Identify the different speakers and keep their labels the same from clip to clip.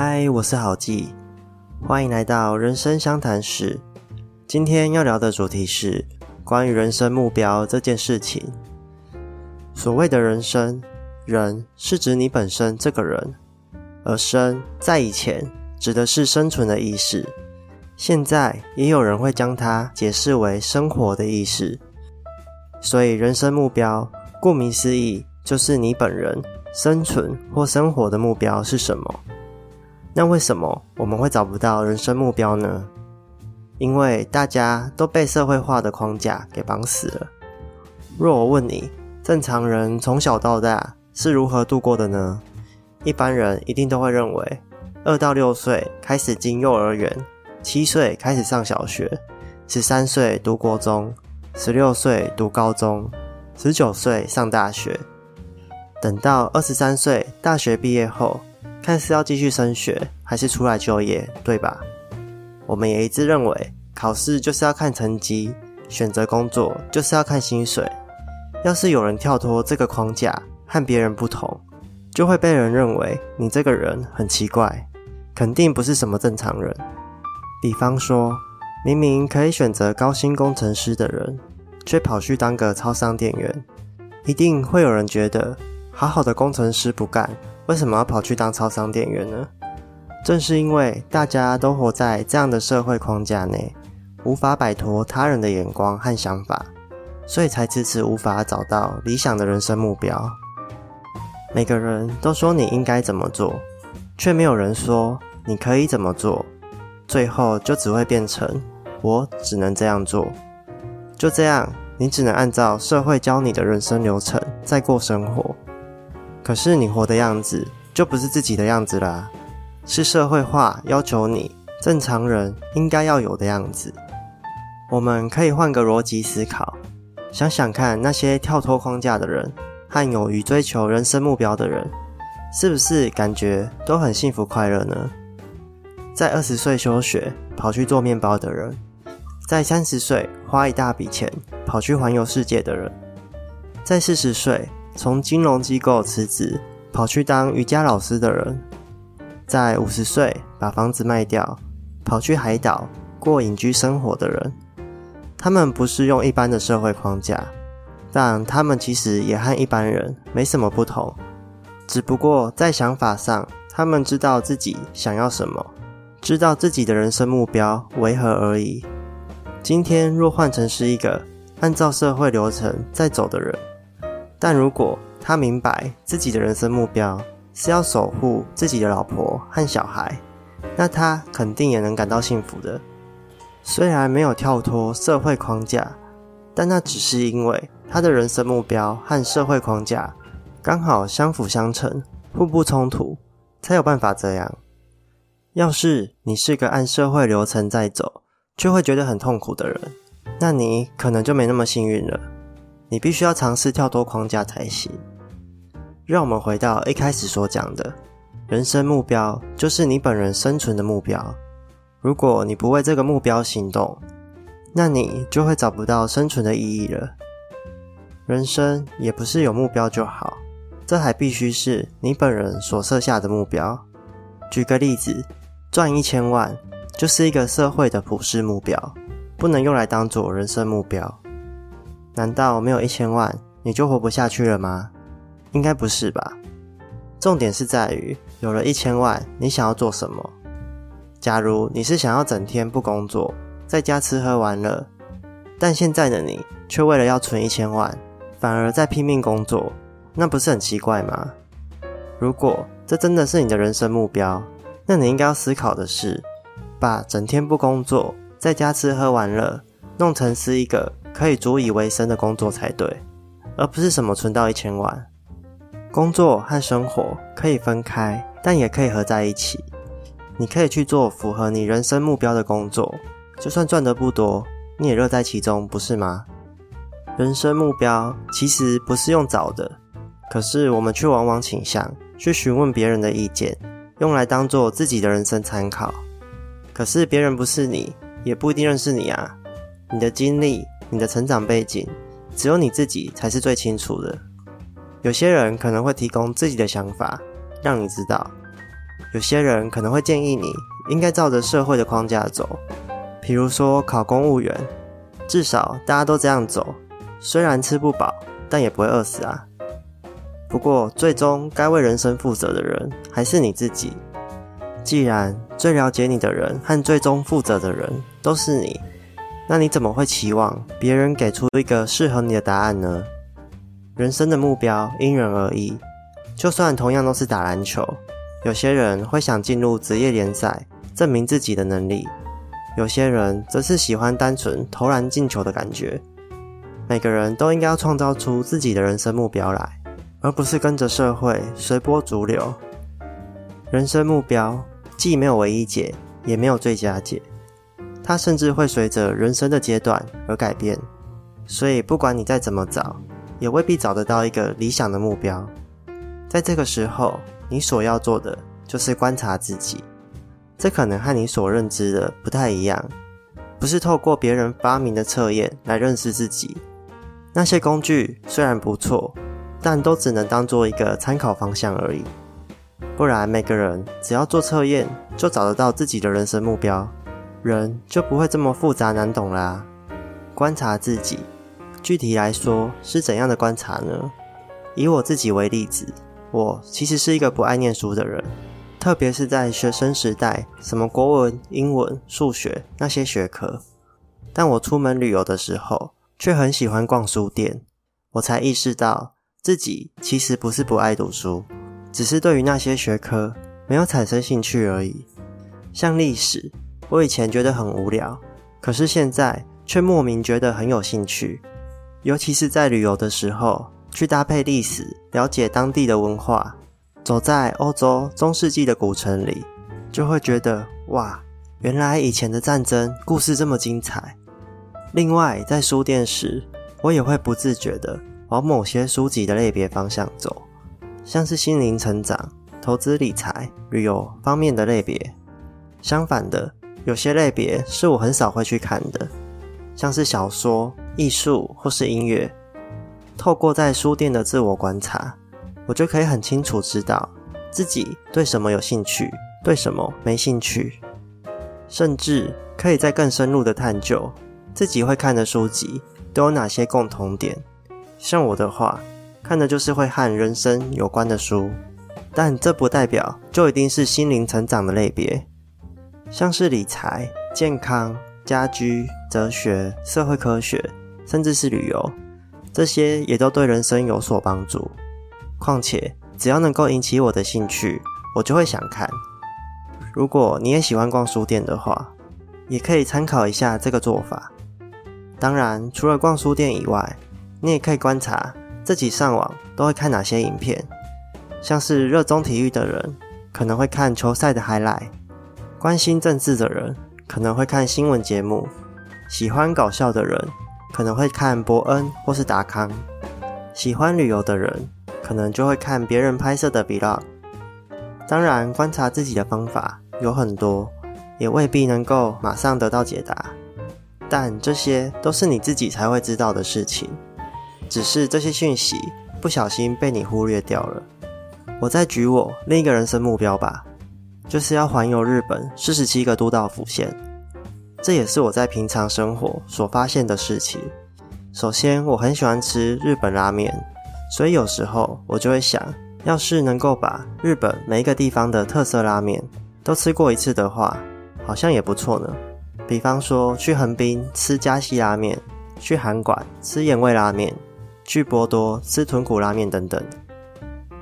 Speaker 1: 嗨，我是郝记，欢迎来到人生相谈室。今天要聊的主题是关于人生目标这件事情。所谓的人生，人是指你本身这个人，而生在以前指的是生存的意识，现在也有人会将它解释为生活的意识。所以，人生目标顾名思义，就是你本人生存或生活的目标是什么。那为什么我们会找不到人生目标呢？因为大家都被社会化的框架给绑死了。若我问你，正常人从小到大是如何度过的呢？一般人一定都会认为，二到六岁开始进幼儿园，七岁开始上小学，十三岁读国中。十六岁读高中，十九岁上大学，等到二十三岁大学毕业后，看是要继续升学还是出来就业，对吧？我们也一致认为，考试就是要看成绩，选择工作就是要看薪水。要是有人跳脱这个框架，和别人不同，就会被人认为你这个人很奇怪，肯定不是什么正常人。比方说。明明可以选择高薪工程师的人，却跑去当个超商店员，一定会有人觉得，好好的工程师不干，为什么要跑去当超商店员呢？正是因为大家都活在这样的社会框架内，无法摆脱他人的眼光和想法，所以才迟迟无法找到理想的人生目标。每个人都说你应该怎么做，却没有人说你可以怎么做。最后就只会变成我只能这样做，就这样，你只能按照社会教你的人生流程在过生活。可是你活的样子就不是自己的样子啦，是社会化要求你正常人应该要有的样子。我们可以换个逻辑思考，想想看，那些跳脱框架的人和勇于追求人生目标的人，是不是感觉都很幸福快乐呢？在二十岁休学跑去做面包的人，在三十岁花一大笔钱跑去环游世界的人，在四十岁从金融机构辞职跑去当瑜伽老师的人，在五十岁把房子卖掉跑去海岛过隐居生活的人，他们不是用一般的社会框架，但他们其实也和一般人没什么不同，只不过在想法上，他们知道自己想要什么。知道自己的人生目标为何而已。今天若换成是一个按照社会流程在走的人，但如果他明白自己的人生目标是要守护自己的老婆和小孩，那他肯定也能感到幸福的。虽然没有跳脱社会框架，但那只是因为他的人生目标和社会框架刚好相辅相成，互不冲突，才有办法这样。要是你是个按社会流程在走，却会觉得很痛苦的人，那你可能就没那么幸运了。你必须要尝试跳脱框架才行。让我们回到一开始所讲的，人生目标就是你本人生存的目标。如果你不为这个目标行动，那你就会找不到生存的意义了。人生也不是有目标就好，这还必须是你本人所设下的目标。举个例子。赚一千万就是一个社会的普世目标，不能用来当做人生目标。难道没有一千万你就活不下去了吗？应该不是吧。重点是在于有了一千万，你想要做什么？假如你是想要整天不工作，在家吃喝玩乐，但现在的你却为了要存一千万，反而在拼命工作，那不是很奇怪吗？如果这真的是你的人生目标，那你应该要思考的是，把整天不工作，在家吃喝玩乐，弄成是一个可以足以为生的工作才对，而不是什么存到一千万。工作和生活可以分开，但也可以合在一起。你可以去做符合你人生目标的工作，就算赚得不多，你也乐在其中，不是吗？人生目标其实不是用找的，可是我们却往往倾向去询问别人的意见。用来当做自己的人生参考，可是别人不是你，也不一定认识你啊。你的经历、你的成长背景，只有你自己才是最清楚的。有些人可能会提供自己的想法，让你知道，有些人可能会建议你应该照着社会的框架走，比如说考公务员，至少大家都这样走，虽然吃不饱，但也不会饿死啊。不过，最终该为人生负责的人还是你自己。既然最了解你的人和最终负责的人都是你，那你怎么会期望别人给出一个适合你的答案呢？人生的目标因人而异，就算同样都是打篮球，有些人会想进入职业联赛，证明自己的能力；有些人则是喜欢单纯投篮进球的感觉。每个人都应该要创造出自己的人生目标来。而不是跟着社会随波逐流。人生目标既没有唯一解，也没有最佳解，它甚至会随着人生的阶段而改变。所以，不管你再怎么找，也未必找得到一个理想的目标。在这个时候，你所要做的就是观察自己。这可能和你所认知的不太一样，不是透过别人发明的测验来认识自己。那些工具虽然不错。但都只能当做一个参考方向而已，不然每个人只要做测验就找得到自己的人生目标，人就不会这么复杂难懂啦。观察自己，具体来说是怎样的观察呢？以我自己为例子，我其实是一个不爱念书的人，特别是在学生时代，什么国文、英文、数学那些学科，但我出门旅游的时候却很喜欢逛书店，我才意识到。自己其实不是不爱读书，只是对于那些学科没有产生兴趣而已。像历史，我以前觉得很无聊，可是现在却莫名觉得很有兴趣。尤其是在旅游的时候，去搭配历史，了解当地的文化，走在欧洲中世纪的古城里，就会觉得哇，原来以前的战争故事这么精彩。另外，在书店时，我也会不自觉的。往某些书籍的类别方向走，像是心灵成长、投资理财、旅游方面的类别。相反的，有些类别是我很少会去看的，像是小说、艺术或是音乐。透过在书店的自我观察，我就可以很清楚知道自己对什么有兴趣，对什么没兴趣，甚至可以在更深入的探究自己会看的书籍都有哪些共同点。像我的话，看的就是会和人生有关的书，但这不代表就一定是心灵成长的类别。像是理财、健康、家居、哲学、社会科学，甚至是旅游，这些也都对人生有所帮助。况且，只要能够引起我的兴趣，我就会想看。如果你也喜欢逛书店的话，也可以参考一下这个做法。当然，除了逛书店以外，你也可以观察自己上网都会看哪些影片，像是热衷体育的人可能会看球赛的 highlight，关心政治的人可能会看新闻节目，喜欢搞笑的人可能会看伯恩或是达康，喜欢旅游的人可能就会看别人拍摄的 vlog。当然，观察自己的方法有很多，也未必能够马上得到解答，但这些都是你自己才会知道的事情。只是这些讯息不小心被你忽略掉了。我再举我另一个人生目标吧，就是要环游日本四十七个都道府县。这也是我在平常生活所发现的事情。首先，我很喜欢吃日本拉面，所以有时候我就会想，要是能够把日本每一个地方的特色拉面都吃过一次的话，好像也不错呢。比方说去横滨吃加西拉面，去韩馆吃盐味拉面。去波多吃豚骨拉面等等，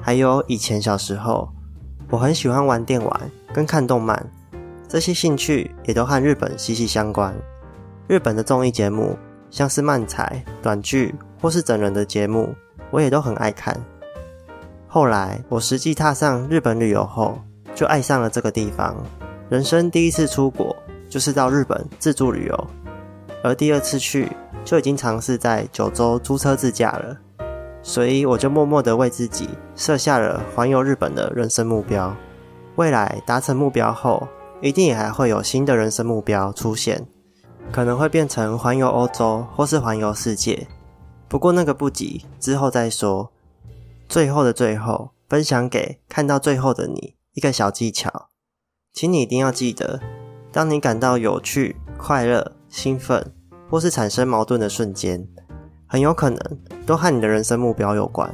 Speaker 1: 还有以前小时候，我很喜欢玩电玩跟看动漫，这些兴趣也都和日本息息相关。日本的综艺节目，像是漫才、短剧或是整人的节目，我也都很爱看。后来我实际踏上日本旅游后，就爱上了这个地方。人生第一次出国就是到日本自助旅游，而第二次去。就已经尝试在九州租车自驾了，所以我就默默地为自己设下了环游日本的人生目标。未来达成目标后，一定也还会有新的人生目标出现，可能会变成环游欧洲或是环游世界。不过那个不急，之后再说。最后的最后，分享给看到最后的你，一个小技巧，请你一定要记得，当你感到有趣、快乐、兴奋，或是产生矛盾的瞬间，很有可能都和你的人生目标有关。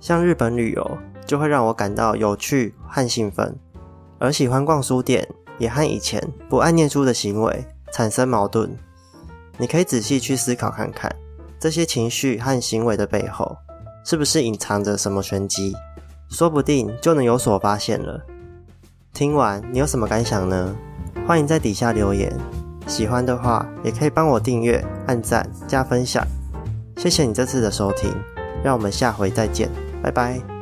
Speaker 1: 像日本旅游，就会让我感到有趣和兴奋，而喜欢逛书店，也和以前不爱念书的行为产生矛盾。你可以仔细去思考看看，这些情绪和行为的背后，是不是隐藏着什么玄机？说不定就能有所发现了。听完你有什么感想呢？欢迎在底下留言。喜欢的话，也可以帮我订阅、按赞、加分享。谢谢你这次的收听，让我们下回再见。拜拜。